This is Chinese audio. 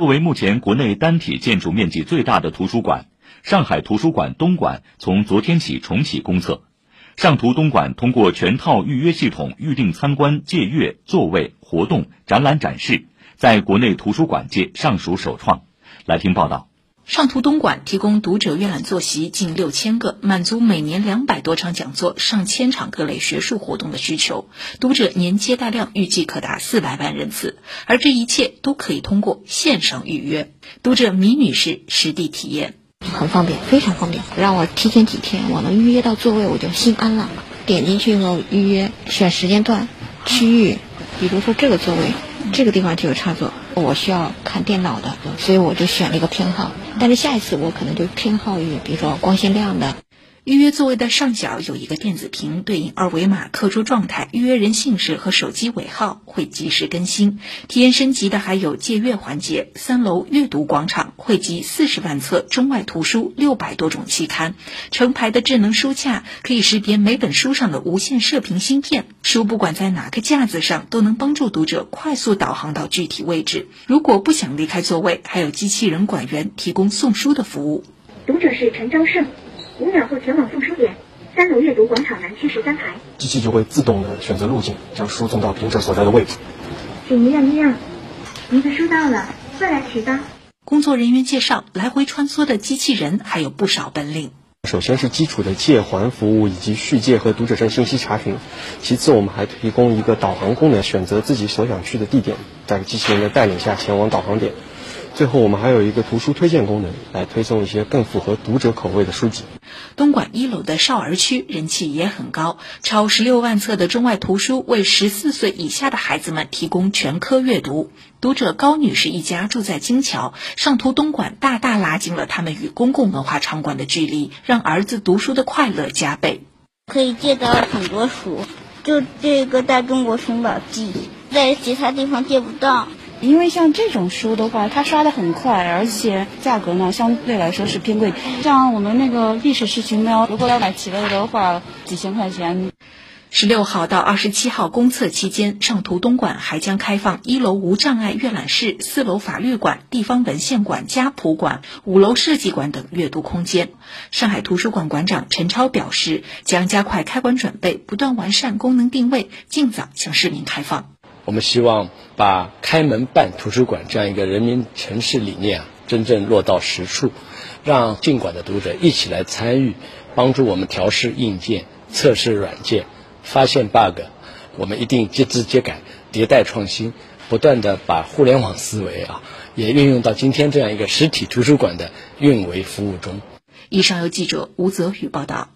作为目前国内单体建筑面积最大的图书馆，上海图书馆东馆从昨天起重启公测。上图东馆通过全套预约系统预定参观、借阅、座位、活动、展览展示，在国内图书馆界尚属首创。来听报道。上图东莞提供读者阅览坐席近六千个，满足每年两百多场讲座、上千场各类学术活动的需求。读者年接待量预计可达四百万人次，而这一切都可以通过线上预约。读者米女士实地体验，很方便，非常方便。让我提前几天，我能预约到座位，我就心安了。点进去后预约，选时间段、区域，比如说这个座位。这个地方就有插座，我需要看电脑的，所以我就选了一个偏好。但是下一次我可能就偏好于，比如说光线亮的。预约座位的上角有一个电子屏，对应二维码，刻出状态、预约人姓氏和手机尾号，会及时更新。体验升级的还有借阅环节。三楼阅读广场汇集四十万册中外图书、六百多种期刊，成排的智能书架可以识别每本书上的无线射频芯片，书不管在哪个架子上，都能帮助读者快速导航到具体位置。如果不想离开座位，还有机器人管员提供送书的服务。读者是陈昭胜。五秒后前往送书点，三楼阅读广场南区十三排。机器就会自动的选择路径，将书送到读者所在的位置。请一让一让，您的书到了，快来取吧。工作人员介绍，来回穿梭的机器人还有不少本领。首先是基础的借还服务以及续借和读者证信息查询，其次我们还提供一个导航功能，选择自己所想去的地点，在机器人的带领下前往导航点。最后，我们还有一个图书推荐功能，来推送一些更符合读者口味的书籍。东莞一楼的少儿区人气也很高，超十六万册的中外图书为十四岁以下的孩子们提供全科阅读。读者高女士一家住在金桥，上图东莞大大拉近了他们与公共文化场馆的距离，让儿子读书的快乐加倍。可以借到很多书，就这个《大中国寻宝记》，在其他地方借不到。因为像这种书的话，它刷的很快，而且价格呢相对来说是偏贵。像我们那个历史事情呢，如果要买齐了的话，几千块钱。十六号到二十七号公测期间，上图东莞还将开放一楼无障碍阅览室、四楼法律馆、地方文献馆、家谱馆、五楼设计馆等阅读空间。上海图书馆馆长陈超表示，将加快开馆准备，不断完善功能定位，尽早向市民开放。我们希望把开门办图书馆这样一个人民城市理念啊，真正落到实处，让进馆的读者一起来参与，帮助我们调试硬件、测试软件、发现 bug。我们一定皆知皆改，迭代创新，不断的把互联网思维啊，也运用到今天这样一个实体图书馆的运维服务中。以上由记者吴泽宇报道。